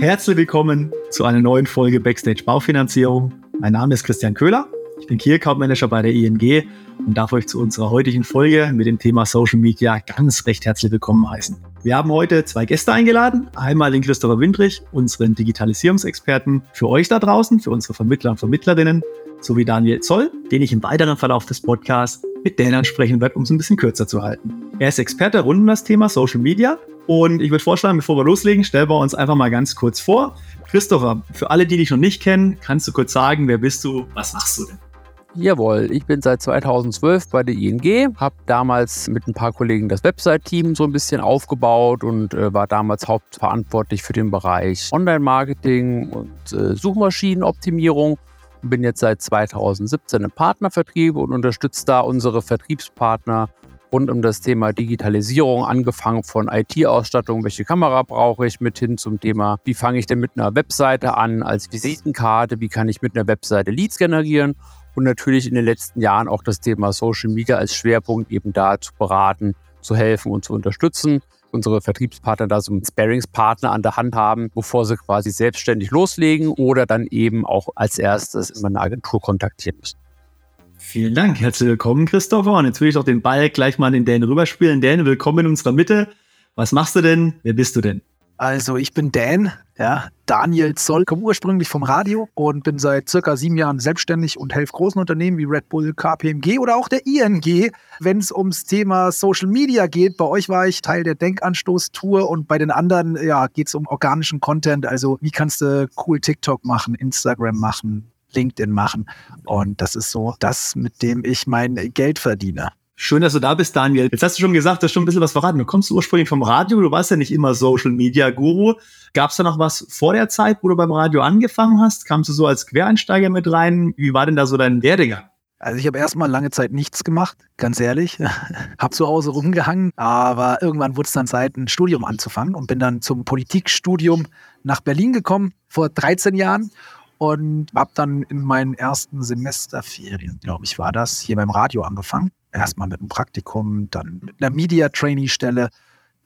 Herzlich willkommen zu einer neuen Folge Backstage Baufinanzierung. Mein Name ist Christian Köhler. Ich bin Key Account Manager bei der ING und darf euch zu unserer heutigen Folge mit dem Thema Social Media ganz recht herzlich willkommen heißen. Wir haben heute zwei Gäste eingeladen. Einmal den Christopher Windrich, unseren Digitalisierungsexperten für euch da draußen, für unsere Vermittler und Vermittlerinnen, sowie Daniel Zoll, den ich im weiteren Verlauf des Podcasts mit Dan ansprechen werde, um es ein bisschen kürzer zu halten. Er ist Experte rund um das Thema Social Media und ich würde vorschlagen, bevor wir loslegen, stellen wir uns einfach mal ganz kurz vor. Christopher, für alle, die dich noch nicht kennen, kannst du kurz sagen, wer bist du, was machst du denn? Jawohl, ich bin seit 2012 bei der ING, habe damals mit ein paar Kollegen das Website-Team so ein bisschen aufgebaut und äh, war damals hauptverantwortlich für den Bereich Online-Marketing und äh, Suchmaschinenoptimierung bin jetzt seit 2017 im Partnervertrieb und unterstütze da unsere Vertriebspartner rund um das Thema Digitalisierung, angefangen von IT-Ausstattung, welche Kamera brauche ich, mit hin zum Thema, wie fange ich denn mit einer Webseite an als Visitenkarte, wie kann ich mit einer Webseite Leads generieren und natürlich in den letzten Jahren auch das Thema Social Media als Schwerpunkt eben da zu beraten, zu helfen und zu unterstützen. Unsere Vertriebspartner da so einen Sparingspartner an der Hand haben, bevor sie quasi selbstständig loslegen oder dann eben auch als erstes immer eine Agentur kontaktieren müssen. Vielen Dank, herzlich willkommen, Christopher. Und jetzt will ich doch den Ball gleich mal in Dan rüberspielen. Dan, willkommen in unserer Mitte. Was machst du denn? Wer bist du denn? Also ich bin Dan, ja, Daniel Zoll, komme ursprünglich vom Radio und bin seit circa sieben Jahren selbstständig und helfe großen Unternehmen wie Red Bull, KPMG oder auch der ING, wenn es ums Thema Social Media geht. Bei euch war ich Teil der Denkanstoß-Tour und bei den anderen ja, geht es um organischen Content. Also wie kannst du cool TikTok machen, Instagram machen, LinkedIn machen. Und das ist so das, mit dem ich mein Geld verdiene. Schön, dass du da bist, Daniel. Jetzt hast du schon gesagt, du hast schon ein bisschen was verraten. Du kommst ursprünglich vom Radio, du warst ja nicht immer Social Media Guru. Gab es da noch was vor der Zeit, wo du beim Radio angefangen hast? Kamst du so als Quereinsteiger mit rein? Wie war denn da so dein Werdegang? Also ich habe erstmal lange Zeit nichts gemacht, ganz ehrlich. hab zu Hause rumgehangen, aber irgendwann wurde es dann Zeit, ein Studium anzufangen und bin dann zum Politikstudium nach Berlin gekommen vor 13 Jahren und habe dann in meinen ersten Semesterferien, glaube ich, war das, hier beim Radio angefangen erstmal mit einem Praktikum, dann mit einer Media-Trainee-Stelle,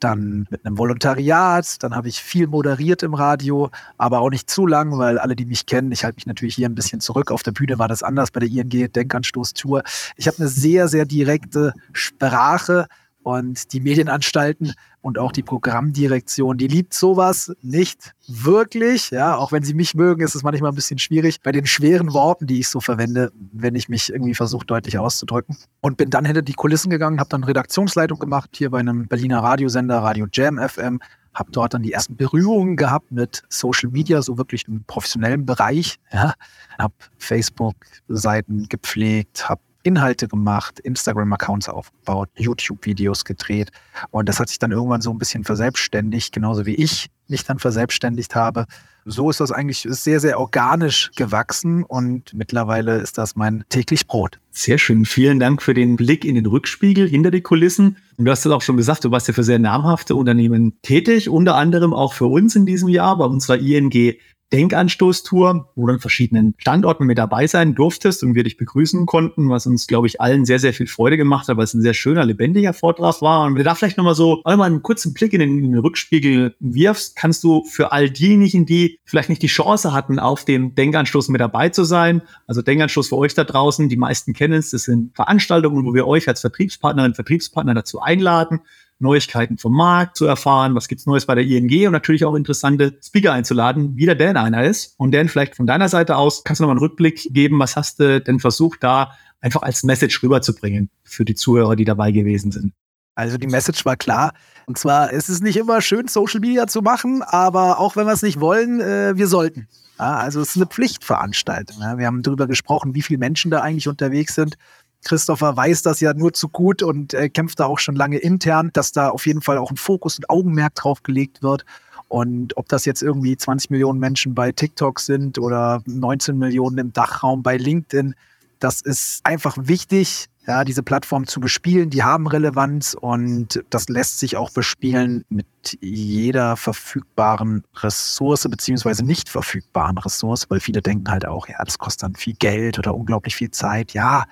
dann mit einem Volontariat, dann habe ich viel moderiert im Radio, aber auch nicht zu lang, weil alle, die mich kennen, ich halte mich natürlich hier ein bisschen zurück. Auf der Bühne war das anders bei der ING Denkanstoß-Tour. Ich habe eine sehr, sehr direkte Sprache und die Medienanstalten und auch die Programmdirektion, die liebt sowas nicht wirklich. Ja, auch wenn sie mich mögen, ist es manchmal ein bisschen schwierig bei den schweren Worten, die ich so verwende, wenn ich mich irgendwie versuche, deutlich auszudrücken. Und bin dann hinter die Kulissen gegangen, habe dann Redaktionsleitung gemacht hier bei einem Berliner Radiosender, Radio Jam FM. Habe dort dann die ersten Berührungen gehabt mit Social Media, so wirklich im professionellen Bereich. Ja. Habe Facebook-Seiten gepflegt, habe Inhalte gemacht, Instagram-Accounts aufgebaut, YouTube-Videos gedreht. Und das hat sich dann irgendwann so ein bisschen verselbstständigt, genauso wie ich mich dann verselbstständigt habe. So ist das eigentlich sehr, sehr organisch gewachsen und mittlerweile ist das mein täglich Brot. Sehr schön. Vielen Dank für den Blick in den Rückspiegel hinter die Kulissen. Und du hast es auch schon gesagt, du warst ja für sehr namhafte Unternehmen tätig, unter anderem auch für uns in diesem Jahr bei unserer ING Denkanstoßtour, wo du an verschiedenen Standorten mit dabei sein durftest und wir dich begrüßen konnten, was uns, glaube ich, allen sehr, sehr viel Freude gemacht hat, weil es ein sehr schöner, lebendiger Vortrag war. Und wenn du da vielleicht nochmal so einmal einen kurzen Blick in den, in den, Rückspiegel wirfst, kannst du für all diejenigen, die vielleicht nicht die Chance hatten, auf dem Denkanstoß mit dabei zu sein, also Denkanstoß für euch da draußen, die meisten kennen es, das sind Veranstaltungen, wo wir euch als Vertriebspartnerin, Vertriebspartner dazu einladen, Neuigkeiten vom Markt zu erfahren, was gibt's Neues bei der ING und natürlich auch interessante Speaker einzuladen, wie der Dan einer ist. Und Dan, vielleicht von deiner Seite aus, kannst du noch mal einen Rückblick geben, was hast du denn versucht, da einfach als Message rüberzubringen für die Zuhörer, die dabei gewesen sind? Also die Message war klar. Und zwar, es ist nicht immer schön, Social Media zu machen, aber auch wenn wir es nicht wollen, äh, wir sollten. Ja, also es ist eine Pflichtveranstaltung. Ja. Wir haben darüber gesprochen, wie viele Menschen da eigentlich unterwegs sind. Christopher weiß das ja nur zu gut und äh, kämpft da auch schon lange intern, dass da auf jeden Fall auch ein Fokus und Augenmerk drauf gelegt wird. Und ob das jetzt irgendwie 20 Millionen Menschen bei TikTok sind oder 19 Millionen im Dachraum bei LinkedIn, das ist einfach wichtig, ja, diese Plattform zu bespielen. Die haben Relevanz und das lässt sich auch bespielen mit jeder verfügbaren Ressource beziehungsweise nicht verfügbaren Ressource, weil viele denken halt auch, ja, das kostet dann viel Geld oder unglaublich viel Zeit. Ja,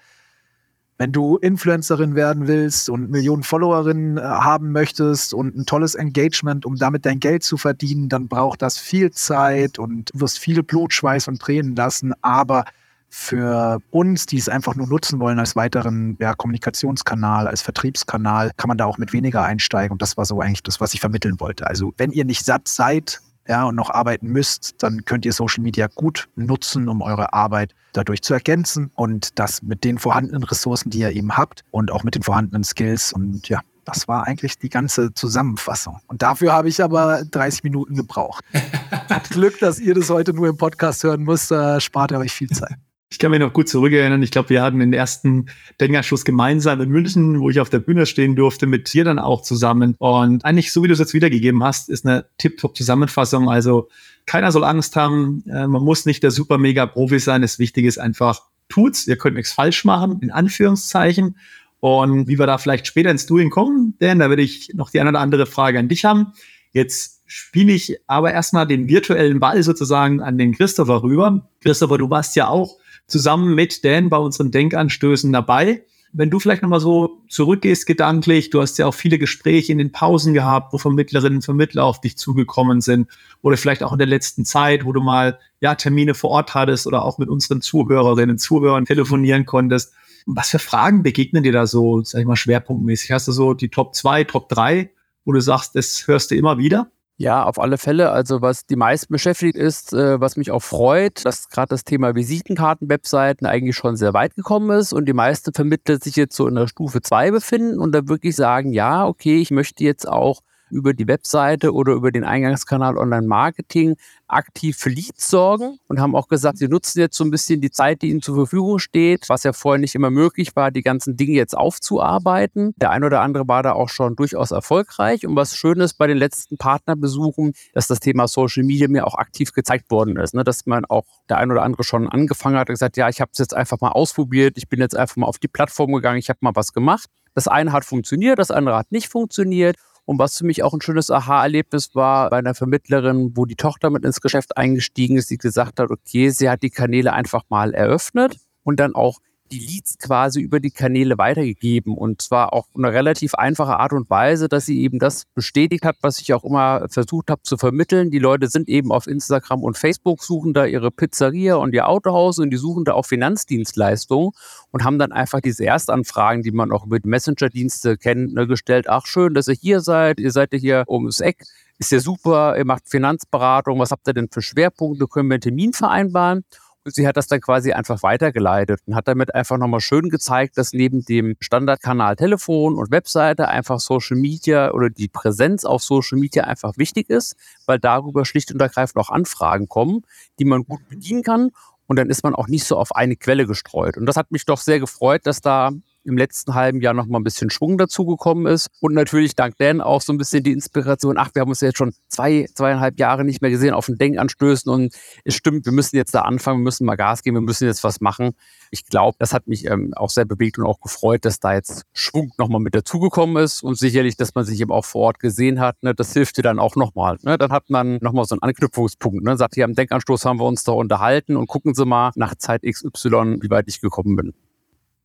Wenn du Influencerin werden willst und Millionen Followerinnen äh, haben möchtest und ein tolles Engagement, um damit dein Geld zu verdienen, dann braucht das viel Zeit und wirst viel Blut, Schweiß und Tränen lassen. Aber für uns, die es einfach nur nutzen wollen als weiteren ja, Kommunikationskanal, als Vertriebskanal, kann man da auch mit weniger einsteigen. Und das war so eigentlich das, was ich vermitteln wollte. Also wenn ihr nicht satt seid, ja, und noch arbeiten müsst, dann könnt ihr Social Media gut nutzen, um eure Arbeit dadurch zu ergänzen und das mit den vorhandenen Ressourcen, die ihr eben habt und auch mit den vorhandenen Skills und ja, das war eigentlich die ganze Zusammenfassung. Und dafür habe ich aber 30 Minuten gebraucht. Hat Glück, dass ihr das heute nur im Podcast hören müsst, da spart ihr euch viel Zeit. Ich kann mich noch gut zurückerinnern. Ich glaube, wir hatten den ersten Denkerschuss gemeinsam in München, wo ich auf der Bühne stehen durfte, mit dir dann auch zusammen. Und eigentlich, so wie du es jetzt wiedergegeben hast, ist eine Tip-Top-Zusammenfassung. Also keiner soll Angst haben. Äh, man muss nicht der super mega Profi sein. Das Wichtige ist einfach, tut's. Ihr könnt nichts falsch machen, in Anführungszeichen. Und wie wir da vielleicht später ins Doing kommen, denn da würde ich noch die eine oder andere Frage an dich haben. Jetzt spiele ich aber erstmal den virtuellen Ball sozusagen an den Christopher rüber. Christopher, du warst ja auch zusammen mit Dan bei unseren Denkanstößen dabei. Wenn du vielleicht nochmal so zurückgehst gedanklich, du hast ja auch viele Gespräche in den Pausen gehabt, wo Vermittlerinnen und Vermittler auf dich zugekommen sind oder vielleicht auch in der letzten Zeit, wo du mal ja Termine vor Ort hattest oder auch mit unseren Zuhörerinnen und Zuhörern telefonieren konntest. Was für Fragen begegnen dir da so, sag ich mal, schwerpunktmäßig? Hast du so die Top 2, Top 3, wo du sagst, das hörst du immer wieder? Ja, auf alle Fälle. Also was die meisten beschäftigt ist, äh, was mich auch freut, dass gerade das Thema Visitenkarten-Webseiten eigentlich schon sehr weit gekommen ist und die meisten Vermittler sich jetzt so in der Stufe 2 befinden und da wirklich sagen, ja, okay, ich möchte jetzt auch über die Webseite oder über den Eingangskanal Online-Marketing aktiv für Leads sorgen und haben auch gesagt, sie nutzen jetzt so ein bisschen die Zeit, die ihnen zur Verfügung steht, was ja vorher nicht immer möglich war, die ganzen Dinge jetzt aufzuarbeiten. Der ein oder andere war da auch schon durchaus erfolgreich. Und was schön ist bei den letzten Partnerbesuchen, dass das Thema Social Media mir auch aktiv gezeigt worden ist. Ne? Dass man auch der ein oder andere schon angefangen hat und gesagt, ja, ich habe es jetzt einfach mal ausprobiert, ich bin jetzt einfach mal auf die Plattform gegangen, ich habe mal was gemacht. Das eine hat funktioniert, das andere hat nicht funktioniert. Und was für mich auch ein schönes Aha-Erlebnis war bei einer Vermittlerin, wo die Tochter mit ins Geschäft eingestiegen ist, die gesagt hat, okay, sie hat die Kanäle einfach mal eröffnet und dann auch die Leads quasi über die Kanäle weitergegeben und zwar auch eine relativ einfache Art und Weise, dass sie eben das bestätigt hat, was ich auch immer versucht habe zu vermitteln. Die Leute sind eben auf Instagram und Facebook, suchen da ihre Pizzeria und ihr Autohaus und die suchen da auch Finanzdienstleistungen und haben dann einfach diese Erstanfragen, die man auch die Messenger-Dienste kennt, ne, gestellt. Ach, schön, dass ihr hier seid. Ihr seid ja hier ums Eck. Ist ja super. Ihr macht Finanzberatung. Was habt ihr denn für Schwerpunkte? Können wir einen Termin vereinbaren? Sie hat das dann quasi einfach weitergeleitet und hat damit einfach nochmal schön gezeigt, dass neben dem Standardkanal Telefon und Webseite einfach Social Media oder die Präsenz auf Social Media einfach wichtig ist, weil darüber schlicht und ergreifend auch Anfragen kommen, die man gut bedienen kann. Und dann ist man auch nicht so auf eine Quelle gestreut. Und das hat mich doch sehr gefreut, dass da im letzten halben Jahr noch mal ein bisschen Schwung dazugekommen ist. Und natürlich dank Dan auch so ein bisschen die Inspiration, ach, wir haben uns ja jetzt schon zwei, zweieinhalb Jahre nicht mehr gesehen auf den Denkanstößen und es stimmt, wir müssen jetzt da anfangen, wir müssen mal Gas geben, wir müssen jetzt was machen. Ich glaube, das hat mich ähm, auch sehr bewegt und auch gefreut, dass da jetzt Schwung nochmal mit dazugekommen ist und sicherlich, dass man sich eben auch vor Ort gesehen hat, ne, das hilft dir dann auch nochmal. Ne? Dann hat man nochmal so einen Anknüpfungspunkt. Ne? Sagt hier am Denkanstoß haben wir uns da unterhalten und gucken Sie mal nach Zeit XY, wie weit ich gekommen bin.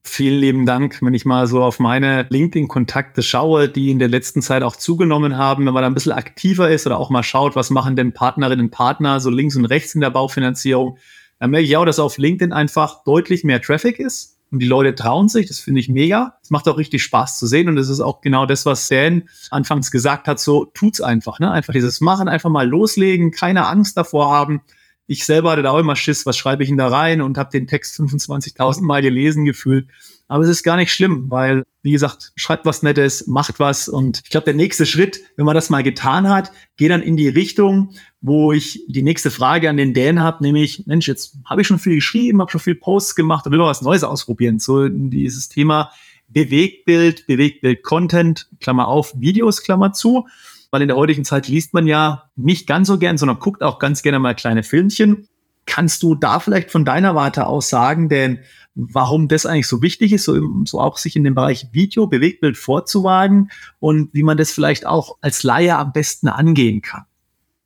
Vielen lieben Dank, wenn ich mal so auf meine LinkedIn-Kontakte schaue, die in der letzten Zeit auch zugenommen haben, wenn man da ein bisschen aktiver ist oder auch mal schaut, was machen denn Partnerinnen und Partner so links und rechts in der Baufinanzierung, dann merke ich auch, dass auf LinkedIn einfach deutlich mehr Traffic ist und die Leute trauen sich. Das finde ich mega. Es macht auch richtig Spaß zu sehen und das ist auch genau das, was Dan anfangs gesagt hat, so tut's einfach, ne? Einfach dieses Machen, einfach mal loslegen, keine Angst davor haben ich selber hatte da auch immer Schiss, was schreibe ich denn da rein und habe den Text 25.000 Mal gelesen gefühlt. Aber es ist gar nicht schlimm, weil, wie gesagt, schreibt was Nettes, macht was. Und ich glaube, der nächste Schritt, wenn man das mal getan hat, geht dann in die Richtung, wo ich die nächste Frage an den Dan habe, nämlich, Mensch, jetzt habe ich schon viel geschrieben, habe schon viel Posts gemacht, will man was Neues ausprobieren. So dieses Thema Bewegtbild, Bewegtbild-Content, Klammer auf, Videos, Klammer zu weil in der heutigen Zeit liest man ja nicht ganz so gern, sondern guckt auch ganz gerne mal kleine Filmchen. Kannst du da vielleicht von deiner Warte aus sagen, denn warum das eigentlich so wichtig ist, so, so auch sich in dem Bereich Video, Bewegtbild vorzuwagen und wie man das vielleicht auch als Laie am besten angehen kann?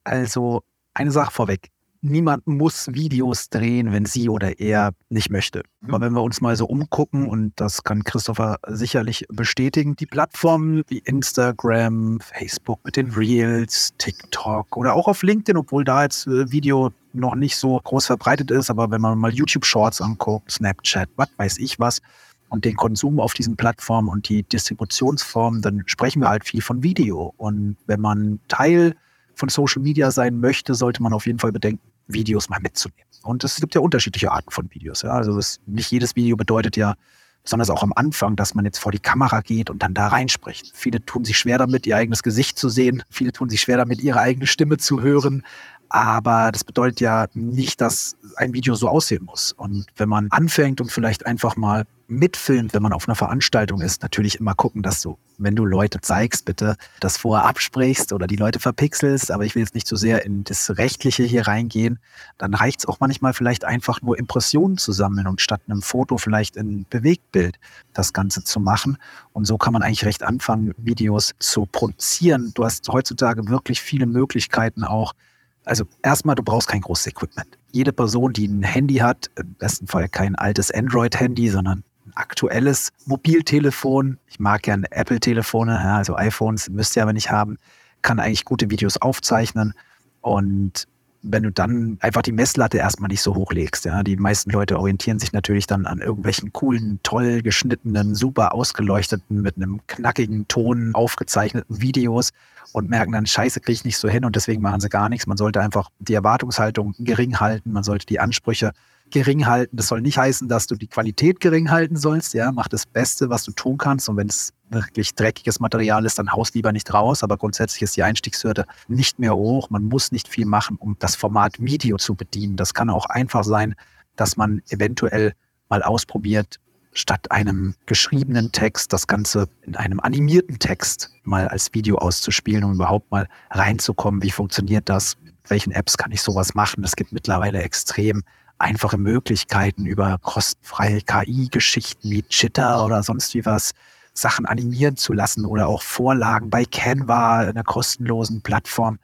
Also eine Sache vorweg. Niemand muss Videos drehen, wenn sie oder er nicht möchte. Aber wenn wir uns mal so umgucken, und das kann Christopher sicherlich bestätigen, die Plattformen wie Instagram, Facebook mit den Reels, TikTok oder auch auf LinkedIn, obwohl da jetzt äh, Video noch nicht so groß verbreitet ist, aber wenn man mal YouTube Shorts anguckt, Snapchat, was weiß ich was, und den Konsum auf diesen Plattformen und die Distributionsform, dann sprechen wir halt viel von Video. Und wenn man Teil von Social Media sein möchte, sollte man auf jeden Fall bedenken, Videos mal mitzunehmen. Und es gibt ja unterschiedliche Arten von Videos. Ja. Also es, nicht jedes Video bedeutet ja, besonders auch am Anfang, dass man jetzt vor die Kamera geht und dann da reinspricht. Viele tun sich schwer damit, ihr eigenes Gesicht zu sehen. Viele tun sich schwer damit, ihre eigene Stimme zu hören. Aber das bedeutet ja nicht, dass ein Video so aussehen muss. Und wenn man anfängt und vielleicht einfach mal mitfilmt, wenn man auf einer Veranstaltung ist, natürlich immer gucken, dass du, wenn du Leute zeigst, bitte das vorher absprichst oder die Leute verpixelst. Aber ich will jetzt nicht so sehr in das Rechtliche hier reingehen. Dann reicht es auch manchmal vielleicht einfach nur Impressionen zu sammeln und statt einem Foto vielleicht ein Bewegtbild das Ganze zu machen. Und so kann man eigentlich recht anfangen, Videos zu produzieren. Du hast heutzutage wirklich viele Möglichkeiten auch, also erstmal, du brauchst kein großes Equipment. Jede Person, die ein Handy hat, im besten Fall kein altes Android-Handy, sondern aktuelles Mobiltelefon, ich mag gerne Apple-Telefone, ja, also iPhones müsst ihr aber nicht haben, kann eigentlich gute Videos aufzeichnen. Und wenn du dann einfach die Messlatte erstmal nicht so hochlegst, ja, die meisten Leute orientieren sich natürlich dann an irgendwelchen coolen, toll geschnittenen, super ausgeleuchteten, mit einem knackigen Ton aufgezeichneten Videos und merken dann, scheiße, kriege ich nicht so hin und deswegen machen sie gar nichts. Man sollte einfach die Erwartungshaltung gering halten, man sollte die Ansprüche gering halten. Das soll nicht heißen, dass du die Qualität gering halten sollst. Ja, mach das Beste, was du tun kannst. Und wenn es wirklich dreckiges Material ist, dann haust lieber nicht raus. Aber grundsätzlich ist die Einstiegshürde nicht mehr hoch. Man muss nicht viel machen, um das Format Video zu bedienen. Das kann auch einfach sein, dass man eventuell mal ausprobiert, statt einem geschriebenen Text das Ganze in einem animierten Text mal als Video auszuspielen, um überhaupt mal reinzukommen. Wie funktioniert das? Mit welchen Apps kann ich sowas machen? Es gibt mittlerweile extrem einfache Möglichkeiten über kostenfreie KI-Geschichten wie Chitter oder sonst wie was Sachen animieren zu lassen oder auch Vorlagen bei Canva, einer kostenlosen Plattform,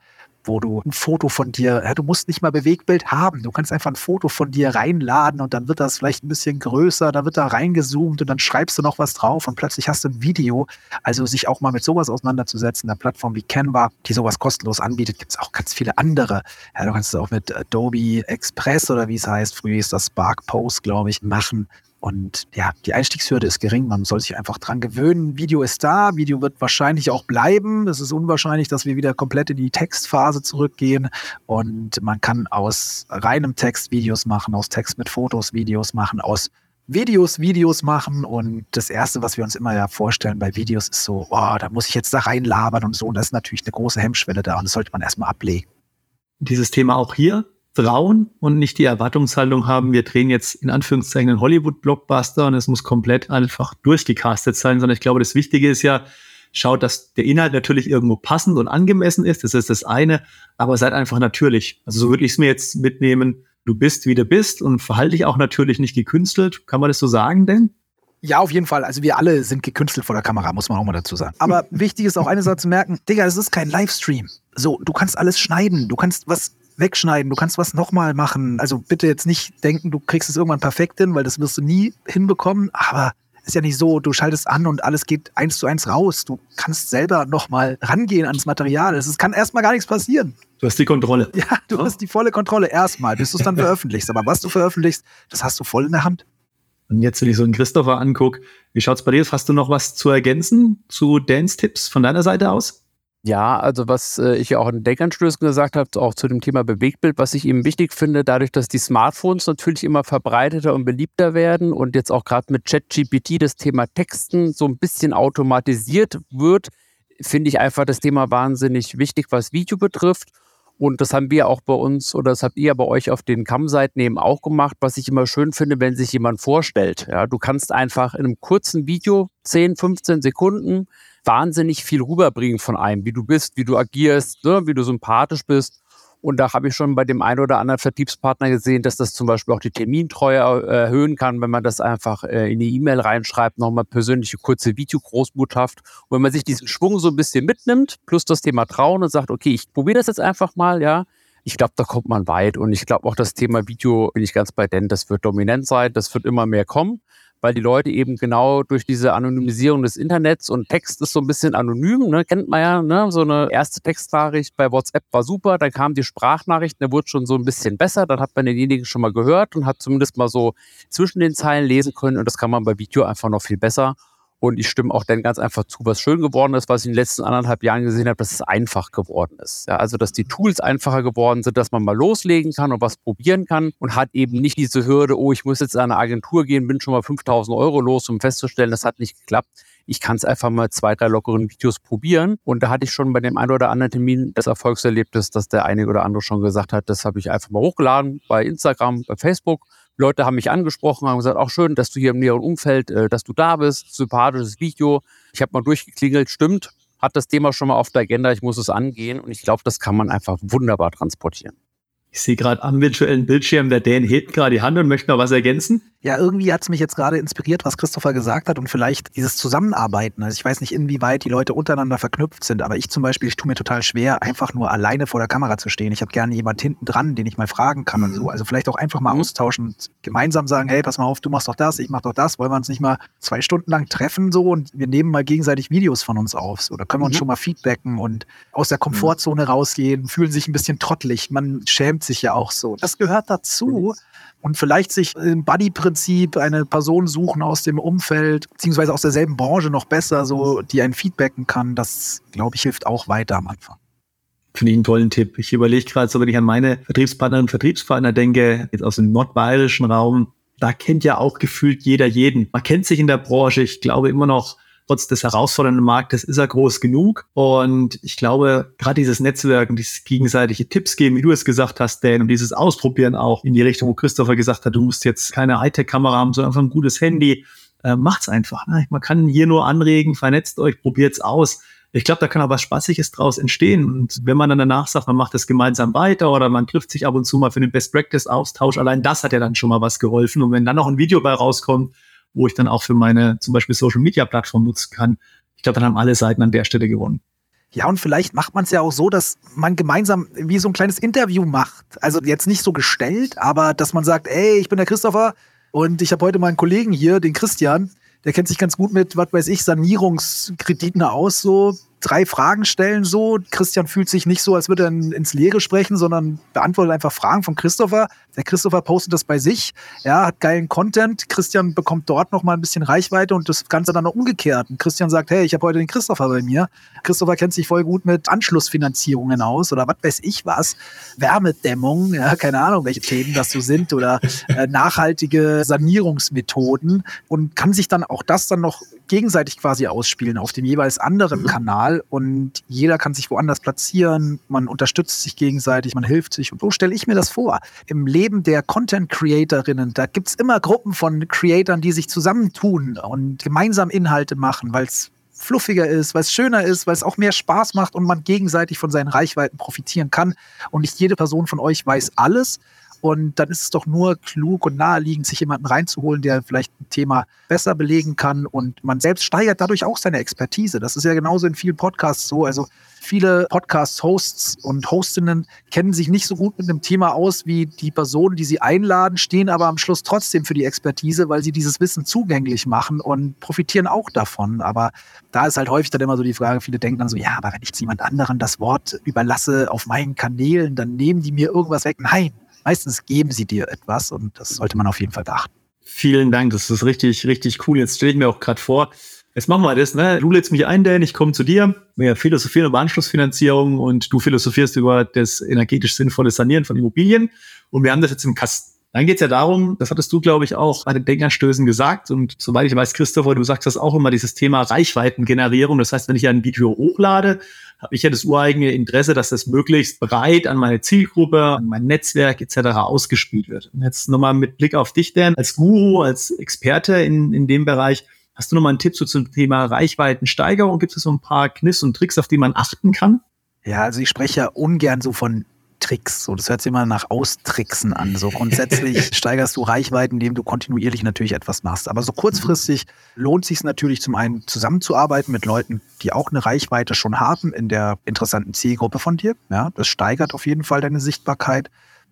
wo du ein Foto von dir, ja, du musst nicht mal Bewegtbild haben, du kannst einfach ein Foto von dir reinladen und dann wird das vielleicht ein bisschen größer, da wird da reingezoomt und dann schreibst du noch was drauf und plötzlich hast du ein Video. Also sich auch mal mit sowas auseinanderzusetzen, eine Plattform wie Canva, die sowas kostenlos anbietet, gibt es auch ganz viele andere. Ja, du kannst es auch mit Adobe Express oder wie es heißt, früher ist das Spark Post, glaube ich, machen. Und ja, die Einstiegshürde ist gering. Man soll sich einfach dran gewöhnen. Video ist da. Video wird wahrscheinlich auch bleiben. Es ist unwahrscheinlich, dass wir wieder komplett in die Textphase zurückgehen. Und man kann aus reinem Text Videos machen, aus Text mit Fotos Videos machen, aus Videos Videos machen. Und das Erste, was wir uns immer ja vorstellen bei Videos, ist so, oh, da muss ich jetzt da reinlabern und so. Und da ist natürlich eine große Hemmschwelle da. Und das sollte man erstmal ablegen. Dieses Thema auch hier trauen und nicht die Erwartungshaltung haben, wir drehen jetzt in Anführungszeichen einen Hollywood-Blockbuster und es muss komplett einfach durchgecastet sein, sondern ich glaube, das Wichtige ist ja, schaut, dass der Inhalt natürlich irgendwo passend und angemessen ist, das ist das eine, aber seid einfach natürlich. Also so würde ich es mir jetzt mitnehmen, du bist, wie du bist und verhalte dich auch natürlich nicht gekünstelt. Kann man das so sagen denn? Ja, auf jeden Fall. Also wir alle sind gekünstelt vor der Kamera, muss man auch mal dazu sagen. Aber wichtig ist auch eine Sache zu merken, Digga, das ist kein Livestream. So, du kannst alles schneiden, du kannst was wegschneiden, du kannst was nochmal machen. Also bitte jetzt nicht denken, du kriegst es irgendwann perfekt hin, weil das wirst du nie hinbekommen. Aber ist ja nicht so, du schaltest an und alles geht eins zu eins raus. Du kannst selber nochmal rangehen ans Material. Es kann erstmal gar nichts passieren. Du hast die Kontrolle. Ja, du oh. hast die volle Kontrolle erstmal, bis du es dann veröffentlichst. Aber was du veröffentlichst, das hast du voll in der Hand. Und jetzt, wenn ich so einen Christopher angucke, wie schaut es bei dir aus? Hast du noch was zu ergänzen zu Dance-Tipps von deiner Seite aus? Ja, also was äh, ich ja auch in Denkanstößen gesagt habe, auch zu dem Thema Bewegtbild, was ich eben wichtig finde, dadurch, dass die Smartphones natürlich immer verbreiteter und beliebter werden und jetzt auch gerade mit ChatGPT das Thema Texten so ein bisschen automatisiert wird, finde ich einfach das Thema wahnsinnig wichtig, was Video betrifft. Und das haben wir auch bei uns oder das habt ihr bei euch auf den Kamm-Seiten eben auch gemacht, was ich immer schön finde, wenn sich jemand vorstellt. Ja, du kannst einfach in einem kurzen Video, 10, 15 Sekunden, wahnsinnig viel rüberbringen von einem, wie du bist, wie du agierst, ne, wie du sympathisch bist. Und da habe ich schon bei dem einen oder anderen Vertriebspartner gesehen, dass das zum Beispiel auch die Termintreue äh, erhöhen kann, wenn man das einfach äh, in die E-Mail reinschreibt, nochmal persönliche kurze Video großmuthaft. Und wenn man sich diesen Schwung so ein bisschen mitnimmt, plus das Thema Trauen und sagt, okay, ich probiere das jetzt einfach mal, ja, ich glaube, da kommt man weit. Und ich glaube auch das Thema Video, bin ich ganz bei denn, das wird dominant sein, das wird immer mehr kommen weil die Leute eben genau durch diese Anonymisierung des Internets und Text ist so ein bisschen anonym, ne? kennt man ja, ne? so eine erste Textnachricht bei WhatsApp war super, dann kam die Sprachnachricht, der wurde schon so ein bisschen besser, dann hat man denjenigen schon mal gehört und hat zumindest mal so zwischen den Zeilen lesen können und das kann man bei Video einfach noch viel besser. Und ich stimme auch dann ganz einfach zu, was schön geworden ist, was ich in den letzten anderthalb Jahren gesehen habe, dass es einfach geworden ist. Ja, also, dass die Tools einfacher geworden sind, dass man mal loslegen kann und was probieren kann und hat eben nicht diese Hürde, oh, ich muss jetzt an eine Agentur gehen, bin schon mal 5000 Euro los, um festzustellen, das hat nicht geklappt. Ich kann es einfach mal zwei, drei lockeren Videos probieren. Und da hatte ich schon bei dem einen oder anderen Termin das Erfolgserlebnis, dass der eine oder andere schon gesagt hat, das habe ich einfach mal hochgeladen bei Instagram, bei Facebook Leute haben mich angesprochen, haben gesagt, auch schön, dass du hier im näheren Umfeld, äh, dass du da bist, sympathisches Video. Ich habe mal durchgeklingelt, stimmt, hat das Thema schon mal auf der Agenda, ich muss es angehen und ich glaube, das kann man einfach wunderbar transportieren. Ich sehe gerade am virtuellen Bildschirm, der Dan hebt gerade die Hand und möchte noch was ergänzen. Ja, irgendwie hat es mich jetzt gerade inspiriert, was Christopher gesagt hat und vielleicht dieses Zusammenarbeiten. Also ich weiß nicht, inwieweit die Leute untereinander verknüpft sind, aber ich zum Beispiel, ich tue mir total schwer, einfach nur alleine vor der Kamera zu stehen. Ich habe gerne jemand hinten dran, den ich mal fragen kann und so. Mhm. Also vielleicht auch einfach mal mhm. austauschen und gemeinsam sagen, hey, pass mal auf, du machst doch das, ich mach doch das. Wollen wir uns nicht mal zwei Stunden lang treffen so und wir nehmen mal gegenseitig Videos von uns auf. Oder können wir uns mhm. schon mal feedbacken und aus der Komfortzone rausgehen, fühlen sich ein bisschen trottelig. Man schämt sich ja auch so. Das gehört dazu und vielleicht sich im Buddy-Prinzip eine Person suchen aus dem Umfeld, beziehungsweise aus derselben Branche noch besser, so, die einen feedbacken kann, das, glaube ich, hilft auch weiter am Anfang. Finde ich einen tollen Tipp. Ich überlege gerade so, wenn ich an meine Vertriebspartnerinnen und Vertriebspartner denke, jetzt aus dem nordbayerischen Raum, da kennt ja auch gefühlt jeder jeden. Man kennt sich in der Branche. Ich glaube immer noch, trotz des herausfordernden Marktes ist er groß genug. Und ich glaube, gerade dieses Netzwerken, dieses gegenseitige Tipps geben, wie du es gesagt hast, Dan, und dieses Ausprobieren auch in die Richtung, wo Christopher gesagt hat, du musst jetzt keine Hightech-Kamera haben, sondern einfach ein gutes Handy. Äh, macht's einfach. Ne? Man kann hier nur anregen, vernetzt euch, probiert's aus. Ich glaube, da kann auch was Spaßiges draus entstehen. Und wenn man dann danach sagt, man macht das gemeinsam weiter oder man trifft sich ab und zu mal für den Best Practice Austausch, allein das hat ja dann schon mal was geholfen. Und wenn dann noch ein Video bei rauskommt, wo ich dann auch für meine zum Beispiel Social Media Plattform nutzen kann. Ich glaube, dann haben alle Seiten an der Stelle gewonnen. Ja, und vielleicht macht man es ja auch so, dass man gemeinsam wie so ein kleines Interview macht. Also jetzt nicht so gestellt, aber dass man sagt, ey, ich bin der Christopher und ich habe heute meinen Kollegen hier, den Christian, der kennt sich ganz gut mit, was weiß ich, Sanierungskrediten aus, so drei Fragen stellen so. Christian fühlt sich nicht so, als würde er ins Leere sprechen, sondern beantwortet einfach Fragen von Christopher. Der Christopher postet das bei sich, ja, hat geilen Content. Christian bekommt dort noch mal ein bisschen Reichweite und das Ganze dann noch umgekehrt. Und Christian sagt, hey, ich habe heute den Christopher bei mir. Christopher kennt sich voll gut mit Anschlussfinanzierungen aus oder was weiß ich was. Wärmedämmung, ja, keine Ahnung, welche Themen das so sind oder äh, nachhaltige Sanierungsmethoden und kann sich dann auch das dann noch gegenseitig quasi ausspielen auf dem jeweils anderen mhm. Kanal und jeder kann sich woanders platzieren, man unterstützt sich gegenseitig, man hilft sich und so stelle ich mir das vor. Im Leben der Content Creatorinnen, da gibt es immer Gruppen von Creatoren, die sich zusammentun und gemeinsam Inhalte machen, weil es fluffiger ist, weil es schöner ist, weil es auch mehr Spaß macht und man gegenseitig von seinen Reichweiten profitieren kann. Und nicht jede Person von euch weiß alles. Und dann ist es doch nur klug und naheliegend, sich jemanden reinzuholen, der vielleicht ein Thema besser belegen kann. Und man selbst steigert dadurch auch seine Expertise. Das ist ja genauso in vielen Podcasts so. Also viele Podcast-Hosts und Hostinnen kennen sich nicht so gut mit einem Thema aus wie die Personen, die sie einladen, stehen aber am Schluss trotzdem für die Expertise, weil sie dieses Wissen zugänglich machen und profitieren auch davon. Aber da ist halt häufig dann immer so die Frage, viele denken dann so, ja, aber wenn ich jetzt jemand anderen das Wort überlasse auf meinen Kanälen, dann nehmen die mir irgendwas weg. Nein, meistens geben sie dir etwas und das sollte man auf jeden Fall beachten. Vielen Dank, das ist richtig, richtig cool. Jetzt stelle ich mir auch gerade vor, jetzt machen wir das, ne? Du lädst mich ein, Dan, ich komme zu dir. Wir philosophieren über Anschlussfinanzierung und du philosophierst über das energetisch sinnvolle Sanieren von Immobilien. Und wir haben das jetzt im Kasten. Dann geht es ja darum, das hattest du, glaube ich, auch bei den Denkerstößen gesagt. Und soweit ich weiß, Christopher, du sagst das auch immer, dieses Thema Reichweitengenerierung. Das heißt, wenn ich ein Video hochlade, habe ich ja das ureigene Interesse, dass das möglichst breit an meine Zielgruppe, an mein Netzwerk etc. ausgespielt wird. Und jetzt nochmal mit Blick auf dich, Dan, als Guru, als Experte in, in dem Bereich, hast du nochmal einen Tipp so zum Thema Reichweitensteigerung? Gibt es so ein paar Kniffs und Tricks, auf die man achten kann? Ja, also ich spreche ja ungern so von Tricks. So, das hört sich immer nach Austricksen an. So grundsätzlich steigerst du Reichweiten, indem du kontinuierlich natürlich etwas machst. Aber so kurzfristig lohnt sich natürlich zum einen zusammenzuarbeiten mit Leuten, die auch eine Reichweite schon haben in der interessanten Zielgruppe von dir. Ja, das steigert auf jeden Fall deine Sichtbarkeit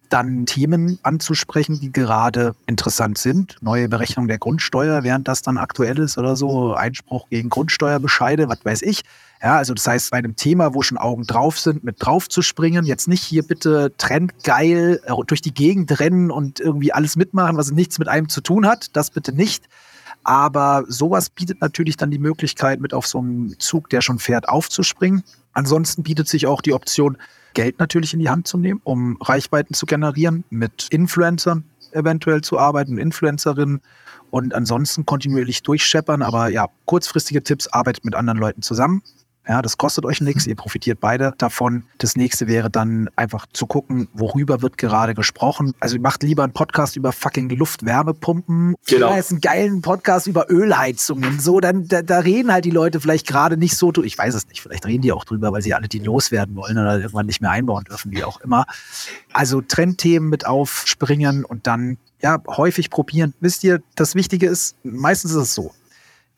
dann Themen anzusprechen, die gerade interessant sind. Neue Berechnung der Grundsteuer, während das dann aktuell ist oder so. Einspruch gegen Grundsteuerbescheide, was weiß ich. Ja, also das heißt, bei einem Thema, wo schon Augen drauf sind, mit drauf zu springen, jetzt nicht hier bitte trendgeil äh, durch die Gegend rennen und irgendwie alles mitmachen, was nichts mit einem zu tun hat. Das bitte nicht. Aber sowas bietet natürlich dann die Möglichkeit, mit auf so einem Zug, der schon fährt, aufzuspringen. Ansonsten bietet sich auch die Option, Geld natürlich in die Hand zu nehmen, um Reichweiten zu generieren, mit Influencern eventuell zu arbeiten, Influencerinnen und ansonsten kontinuierlich durchscheppern. Aber ja, kurzfristige Tipps, arbeitet mit anderen Leuten zusammen. Ja, das kostet euch nichts, ihr profitiert beide davon. Das nächste wäre dann einfach zu gucken, worüber wird gerade gesprochen. Also macht lieber einen Podcast über fucking Luftwärmepumpen. Genau. Oder jetzt einen geilen Podcast über Ölheizungen. So, dann da, da reden halt die Leute vielleicht gerade nicht so. Ich weiß es nicht. Vielleicht reden die auch drüber, weil sie alle die loswerden wollen oder irgendwann nicht mehr einbauen dürfen, wie auch immer. Also Trendthemen mit aufspringen und dann ja häufig probieren. Wisst ihr, das Wichtige ist, meistens ist es so.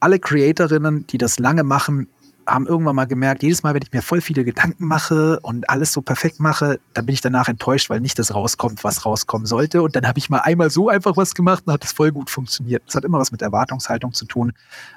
Alle Creatorinnen, die das lange machen, haben irgendwann mal gemerkt, jedes Mal, wenn ich mir voll viele Gedanken mache und alles so perfekt mache, dann bin ich danach enttäuscht, weil nicht das rauskommt, was rauskommen sollte. Und dann habe ich mal einmal so einfach was gemacht und hat es voll gut funktioniert. Das hat immer was mit Erwartungshaltung zu tun.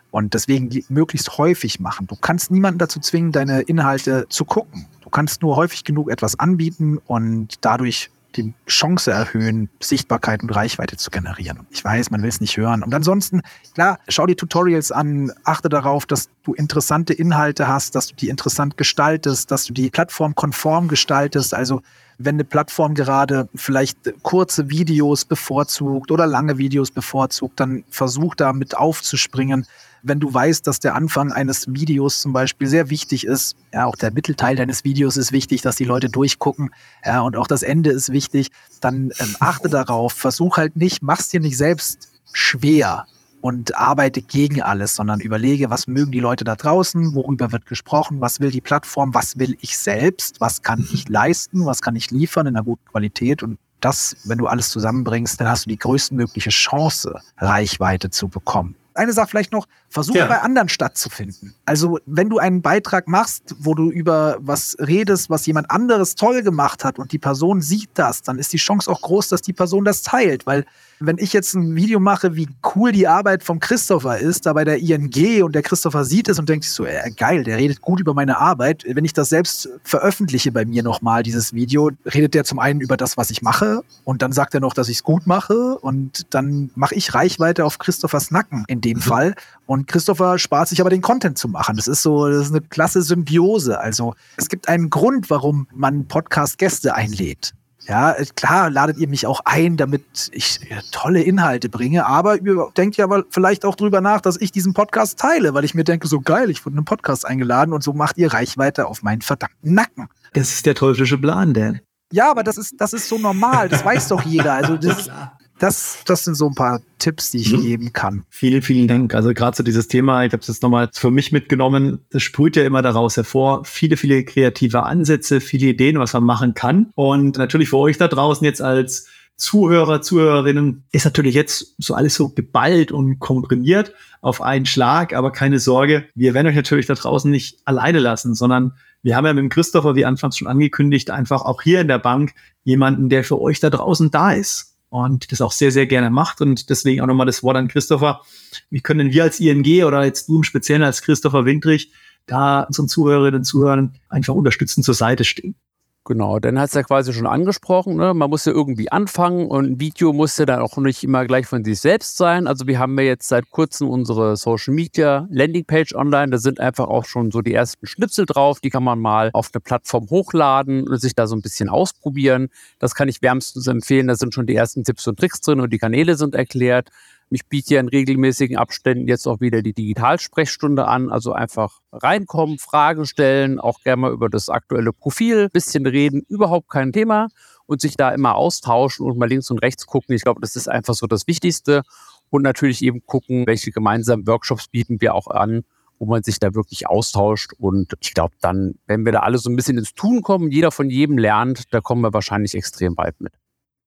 Und deswegen möglichst häufig machen. Du kannst niemanden dazu zwingen, deine Inhalte zu gucken. Du kannst nur häufig genug etwas anbieten und dadurch die Chance erhöhen, Sichtbarkeit und Reichweite zu generieren. Ich weiß, man will es nicht hören. Und ansonsten, klar, schau die Tutorials an, achte darauf, dass du interessante Inhalte hast, dass du die interessant gestaltest, dass du die Plattform konform gestaltest. Also wenn eine Plattform gerade vielleicht kurze Videos bevorzugt oder lange Videos bevorzugt, dann versuch da mit aufzuspringen. Wenn du weißt, dass der Anfang eines Videos zum Beispiel sehr wichtig ist, ja, auch der Mittelteil deines Videos ist wichtig, dass die Leute durchgucken, ja, und auch das Ende ist wichtig, dann ähm, achte darauf, versuch halt nicht, mach's dir nicht selbst schwer und arbeite gegen alles, sondern überlege, was mögen die Leute da draußen, worüber wird gesprochen, was will die Plattform, was will ich selbst, was kann ich leisten, was kann ich liefern in einer guten Qualität. Und das, wenn du alles zusammenbringst, dann hast du die größtmögliche Chance, Reichweite zu bekommen. Eine Sache vielleicht noch, versuche ja. bei anderen stattzufinden. Also wenn du einen Beitrag machst, wo du über was redest, was jemand anderes toll gemacht hat und die Person sieht das, dann ist die Chance auch groß, dass die Person das teilt, weil wenn ich jetzt ein Video mache, wie cool die Arbeit vom Christopher ist, da bei der ING und der Christopher sieht es und denkt sich so, äh, geil, der redet gut über meine Arbeit. Wenn ich das selbst veröffentliche bei mir nochmal, dieses Video, redet der zum einen über das, was ich mache und dann sagt er noch, dass ich es gut mache und dann mache ich Reichweite auf Christophers Nacken in dem mhm. Fall. Und Christopher spart sich aber den Content zu machen. Das ist so, das ist eine klasse Symbiose. Also es gibt einen Grund, warum man Podcast-Gäste einlädt. Ja, klar ladet ihr mich auch ein, damit ich tolle Inhalte bringe, aber ihr denkt ja vielleicht auch drüber nach, dass ich diesen Podcast teile, weil ich mir denke, so geil, ich wurde in einen Podcast eingeladen und so macht ihr Reichweite auf meinen verdammten Nacken. Das ist der teuflische Plan, Dan. Ja, aber das ist, das ist so normal, das weiß doch jeder. Also das, das, das sind so ein paar Tipps, die ich mhm. geben kann. Vielen, vielen Dank. Also gerade so dieses Thema, ich habe es jetzt nochmal für mich mitgenommen, das sprüht ja immer daraus hervor, viele, viele kreative Ansätze, viele Ideen, was man machen kann. Und natürlich für euch da draußen jetzt als Zuhörer, Zuhörerinnen ist natürlich jetzt so alles so geballt und komprimiert auf einen Schlag, aber keine Sorge, wir werden euch natürlich da draußen nicht alleine lassen, sondern wir haben ja mit dem Christopher, wie anfangs schon angekündigt, einfach auch hier in der Bank jemanden, der für euch da draußen da ist und das auch sehr, sehr gerne macht. Und deswegen auch nochmal das Wort an Christopher. Wie können wir als ING oder jetzt du im Speziellen als Christopher Windrich da unseren Zuhörerinnen und Zuhörern einfach unterstützend zur Seite stehen? Genau, dann hat es ja quasi schon angesprochen, ne? man muss ja irgendwie anfangen und ein Video muss ja dann auch nicht immer gleich von sich selbst sein. Also wir haben ja jetzt seit kurzem unsere Social Media Landingpage online, da sind einfach auch schon so die ersten Schnipsel drauf, die kann man mal auf eine Plattform hochladen und sich da so ein bisschen ausprobieren. Das kann ich wärmstens empfehlen, da sind schon die ersten Tipps und Tricks drin und die Kanäle sind erklärt. Ich biete ja in regelmäßigen Abständen jetzt auch wieder die Digitalsprechstunde an. Also einfach reinkommen, Fragen stellen, auch gerne mal über das aktuelle Profil, bisschen reden, überhaupt kein Thema und sich da immer austauschen und mal links und rechts gucken. Ich glaube, das ist einfach so das Wichtigste. Und natürlich eben gucken, welche gemeinsamen Workshops bieten wir auch an wo man sich da wirklich austauscht. Und ich glaube, dann, wenn wir da alle so ein bisschen ins Tun kommen, jeder von jedem lernt, da kommen wir wahrscheinlich extrem weit mit.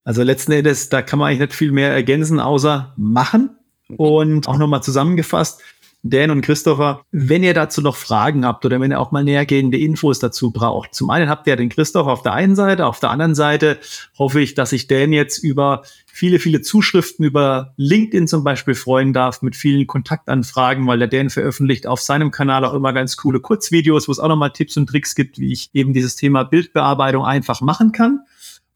Also letzten Endes, da kann man eigentlich nicht viel mehr ergänzen, außer machen. Mhm. Und auch nochmal zusammengefasst, Dan und Christopher, wenn ihr dazu noch Fragen habt oder wenn ihr auch mal nähergehende Infos dazu braucht. Zum einen habt ihr den Christopher auf der einen Seite, auf der anderen Seite hoffe ich, dass ich Dan jetzt über viele, viele Zuschriften über LinkedIn zum Beispiel freuen darf mit vielen Kontaktanfragen, weil der Dan veröffentlicht auf seinem Kanal auch immer ganz coole Kurzvideos, wo es auch nochmal Tipps und Tricks gibt, wie ich eben dieses Thema Bildbearbeitung einfach machen kann.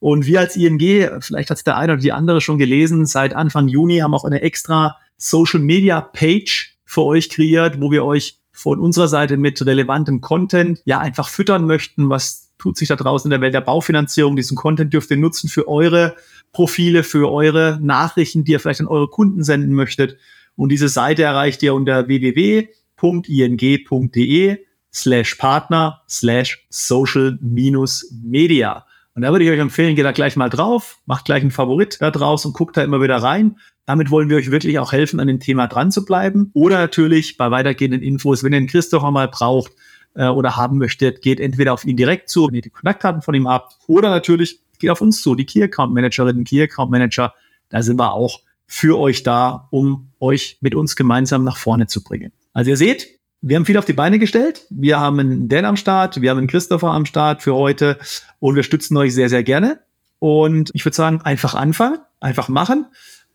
Und wir als ING, vielleicht hat es der eine oder die andere schon gelesen, seit Anfang Juni haben auch eine extra Social Media Page für euch kreiert, wo wir euch von unserer Seite mit relevantem Content ja einfach füttern möchten. Was tut sich da draußen in der Welt der Baufinanzierung? Diesen Content dürft ihr nutzen für eure Profile, für eure Nachrichten, die ihr vielleicht an eure Kunden senden möchtet. Und diese Seite erreicht ihr unter www.ing.de slash partner slash social minus media. Und da würde ich euch empfehlen, geht da gleich mal drauf, macht gleich einen Favorit da draus und guckt da immer wieder rein. Damit wollen wir euch wirklich auch helfen, an dem Thema dran zu bleiben. Oder natürlich bei weitergehenden Infos, wenn ihr den Christopher mal braucht äh, oder haben möchtet, geht entweder auf ihn direkt zu, ihr die Kontaktdaten von ihm habt, oder natürlich geht auf uns zu, die Key Account Managerinnen, Key Account Manager. Da sind wir auch für euch da, um euch mit uns gemeinsam nach vorne zu bringen. Also ihr seht, wir haben viel auf die Beine gestellt. Wir haben einen Dan am Start, wir haben einen Christopher am Start für heute und wir stützen euch sehr, sehr gerne. Und ich würde sagen, einfach anfangen, einfach machen.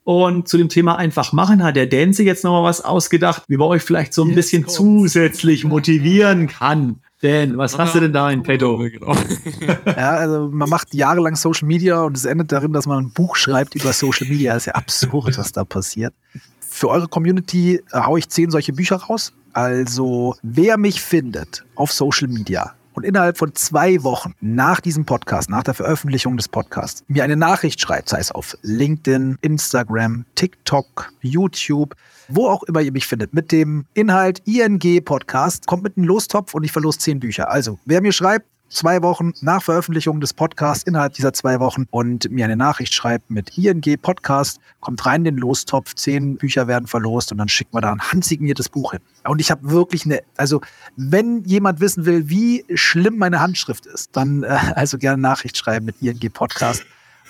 Und zu dem Thema einfach machen hat der Dan sich jetzt nochmal was ausgedacht, wie man euch vielleicht so ein jetzt bisschen zusätzlich motivieren kann. Dan, was hast du denn da in petto? Genau. ja, also man macht jahrelang Social Media und es endet darin, dass man ein Buch schreibt über Social Media. Das ist ja absurd, was da passiert. Für eure Community äh, haue ich zehn solche Bücher raus. Also, wer mich findet auf Social Media und innerhalb von zwei Wochen nach diesem Podcast, nach der Veröffentlichung des Podcasts, mir eine Nachricht schreibt, sei es auf LinkedIn, Instagram, TikTok, YouTube, wo auch immer ihr mich findet, mit dem Inhalt ING Podcast, kommt mit einem Lostopf und ich verlose zehn Bücher. Also, wer mir schreibt, zwei Wochen nach Veröffentlichung des Podcasts, innerhalb dieser zwei Wochen und mir eine Nachricht schreibt mit ING Podcast, kommt rein in den Lostopf, zehn Bücher werden verlost und dann schickt man da ein handsigniertes Buch hin. Und ich habe wirklich eine, also wenn jemand wissen will, wie schlimm meine Handschrift ist, dann äh, also gerne Nachricht schreiben mit ING Podcast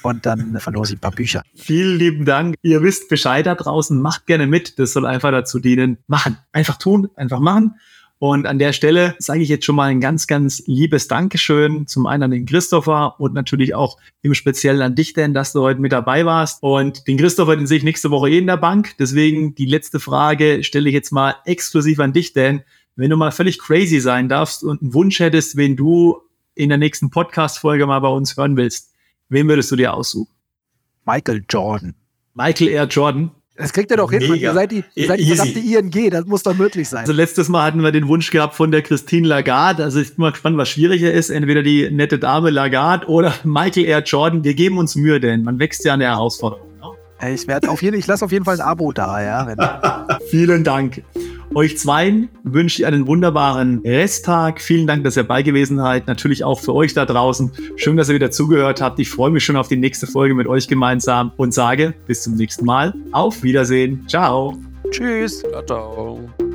und dann verlose ich ein paar Bücher. Vielen lieben Dank. Ihr wisst Bescheid da draußen. Macht gerne mit. Das soll einfach dazu dienen. Machen. Einfach tun, einfach machen. Und an der Stelle sage ich jetzt schon mal ein ganz, ganz liebes Dankeschön. Zum einen an den Christopher und natürlich auch im Speziellen an dich, denn, dass du heute mit dabei warst. Und den Christopher, den sehe ich nächste Woche eh in der Bank. Deswegen die letzte Frage stelle ich jetzt mal exklusiv an dich, denn wenn du mal völlig crazy sein darfst und einen Wunsch hättest, wen du in der nächsten Podcast-Folge mal bei uns hören willst, wen würdest du dir aussuchen? Michael Jordan. Michael R. Jordan. Das kriegt ihr doch hin, Mega. Ihr seid die, ihr seid die verdammte ING, das muss doch möglich sein. Also letztes Mal hatten wir den Wunsch gehabt von der Christine Lagarde. Also ich bin mal gespannt, was schwieriger ist. Entweder die nette Dame Lagarde oder Michael R. Jordan. Wir geben uns Mühe, denn man wächst ja an der Herausforderung. Ne? Ich werde auf jeden ich lasse auf jeden Fall ein Abo da, ja. Vielen Dank. Euch zweien wünsche ich einen wunderbaren Resttag. Vielen Dank, dass ihr bei gewesen seid. Natürlich auch für euch da draußen. Schön, dass ihr wieder zugehört habt. Ich freue mich schon auf die nächste Folge mit euch gemeinsam und sage bis zum nächsten Mal. Auf Wiedersehen. Ciao. Tschüss. Ciao, ciao.